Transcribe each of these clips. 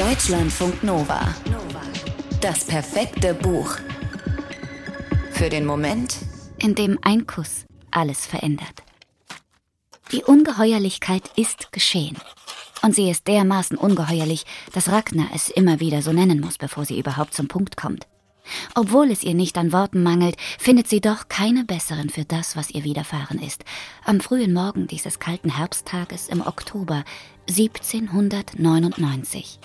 Deutschlandfunk Nova. Das perfekte Buch. Für den Moment, in dem ein Kuss alles verändert. Die Ungeheuerlichkeit ist geschehen. Und sie ist dermaßen ungeheuerlich, dass Ragnar es immer wieder so nennen muss, bevor sie überhaupt zum Punkt kommt. Obwohl es ihr nicht an Worten mangelt, findet sie doch keine besseren für das, was ihr widerfahren ist. Am frühen Morgen dieses kalten Herbsttages im Oktober 1799.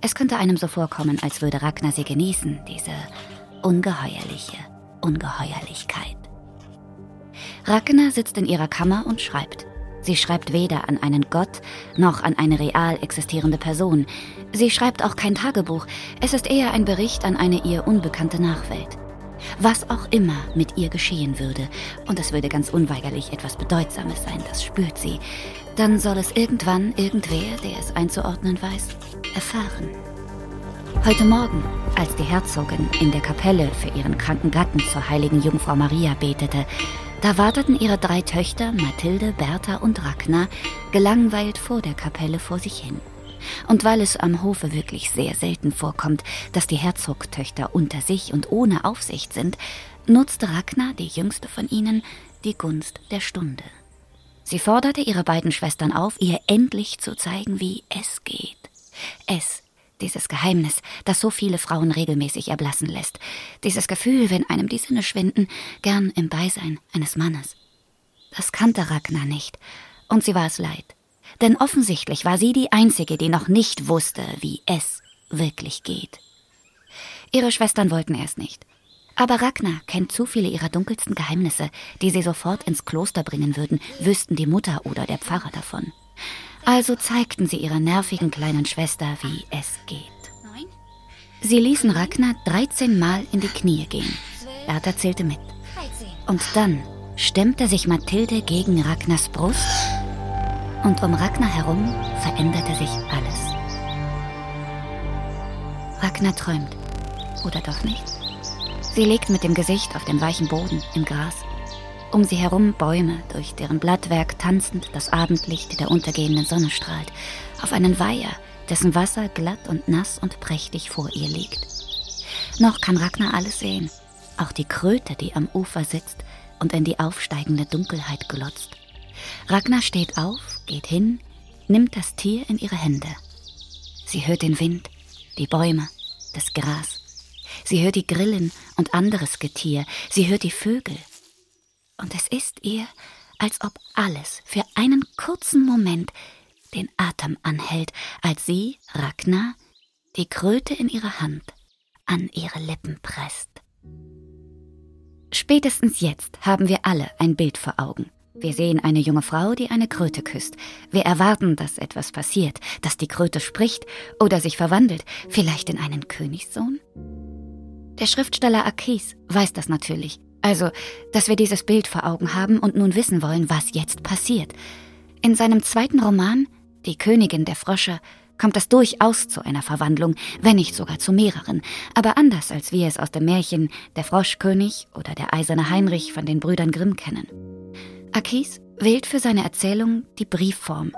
Es könnte einem so vorkommen, als würde Ragnar sie genießen, diese ungeheuerliche Ungeheuerlichkeit. Ragnar sitzt in ihrer Kammer und schreibt. Sie schreibt weder an einen Gott noch an eine real existierende Person. Sie schreibt auch kein Tagebuch, es ist eher ein Bericht an eine ihr unbekannte Nachwelt. Was auch immer mit ihr geschehen würde, und es würde ganz unweigerlich etwas Bedeutsames sein, das spürt sie, dann soll es irgendwann irgendwer, der es einzuordnen weiß, erfahren. Heute Morgen, als die Herzogin in der Kapelle für ihren kranken Gatten zur heiligen Jungfrau Maria betete, da warteten ihre drei Töchter Mathilde, Bertha und Ragnar gelangweilt vor der Kapelle vor sich hin. Und weil es am Hofe wirklich sehr selten vorkommt, dass die Herzogtöchter unter sich und ohne Aufsicht sind, nutzte Ragnar, die jüngste von ihnen, die Gunst der Stunde. Sie forderte ihre beiden Schwestern auf, ihr endlich zu zeigen, wie es geht. Es dieses Geheimnis, das so viele Frauen regelmäßig erblassen lässt. Dieses Gefühl, wenn einem die Sinne schwinden, gern im Beisein eines Mannes. Das kannte Ragnar nicht, und sie war es leid. Denn offensichtlich war sie die Einzige, die noch nicht wusste, wie es wirklich geht. Ihre Schwestern wollten erst nicht. Aber Ragnar kennt zu viele ihrer dunkelsten Geheimnisse, die sie sofort ins Kloster bringen würden, wüssten die Mutter oder der Pfarrer davon. Also zeigten sie ihrer nervigen kleinen Schwester, wie es geht. Sie ließen Ragnar 13 Mal in die Knie gehen. Bertha zählte mit. Und dann stemmte sich Mathilde gegen Ragnars Brust und um Ragnar herum veränderte sich alles. Ragnar träumt. Oder doch nicht? Sie liegt mit dem Gesicht auf dem weichen Boden im Gras. Um sie herum Bäume, durch deren Blattwerk tanzend das Abendlicht der untergehenden Sonne strahlt, auf einen Weiher, dessen Wasser glatt und nass und prächtig vor ihr liegt. Noch kann Ragnar alles sehen, auch die Kröte, die am Ufer sitzt und in die aufsteigende Dunkelheit glotzt. Ragnar steht auf, geht hin, nimmt das Tier in ihre Hände. Sie hört den Wind, die Bäume, das Gras. Sie hört die Grillen und anderes Getier. Sie hört die Vögel, und es ist ihr, als ob alles für einen kurzen Moment den Atem anhält, als sie, Ragnar, die Kröte in ihrer Hand an ihre Lippen presst. Spätestens jetzt haben wir alle ein Bild vor Augen. Wir sehen eine junge Frau, die eine Kröte küsst. Wir erwarten, dass etwas passiert, dass die Kröte spricht oder sich verwandelt, vielleicht in einen Königssohn. Der Schriftsteller Akis weiß das natürlich also, dass wir dieses Bild vor Augen haben und nun wissen wollen, was jetzt passiert. In seinem zweiten Roman, Die Königin der Frösche, kommt es durchaus zu einer Verwandlung, wenn nicht sogar zu mehreren, aber anders als wir es aus dem Märchen Der Froschkönig oder Der eiserne Heinrich von den Brüdern Grimm kennen. Akis wählt für seine Erzählung die Briefform.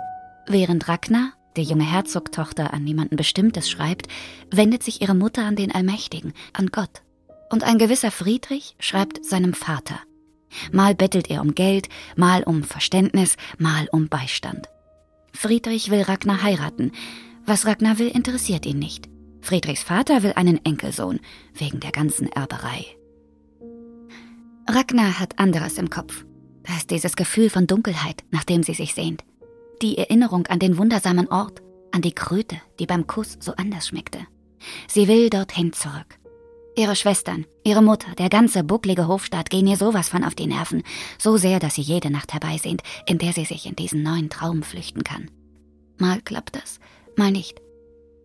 Während Ragnar, die junge Herzogtochter, an niemanden Bestimmtes schreibt, wendet sich ihre Mutter an den Allmächtigen, an Gott. Und ein gewisser Friedrich schreibt seinem Vater. Mal bettelt er um Geld, mal um Verständnis, mal um Beistand. Friedrich will Ragnar heiraten. Was Ragnar will, interessiert ihn nicht. Friedrichs Vater will einen Enkelsohn, wegen der ganzen Erberei. Ragnar hat anderes im Kopf. Da ist dieses Gefühl von Dunkelheit, nach dem sie sich sehnt. Die Erinnerung an den wundersamen Ort, an die Kröte, die beim Kuss so anders schmeckte. Sie will dorthin zurück. Ihre Schwestern, ihre Mutter, der ganze bucklige Hofstaat gehen ihr sowas von auf die Nerven, so sehr, dass sie jede Nacht herbeisehnt, in der sie sich in diesen neuen Traum flüchten kann. Mal klappt das, mal nicht.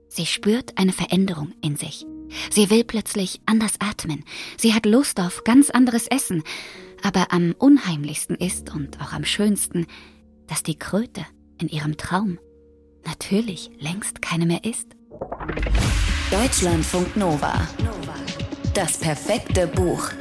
Sie spürt eine Veränderung in sich. Sie will plötzlich anders atmen. Sie hat Lust auf ganz anderes Essen. Aber am unheimlichsten ist und auch am schönsten, dass die Kröte in ihrem Traum natürlich längst keine mehr ist. Deutschlandfunk Nova. Das perfekte Buch.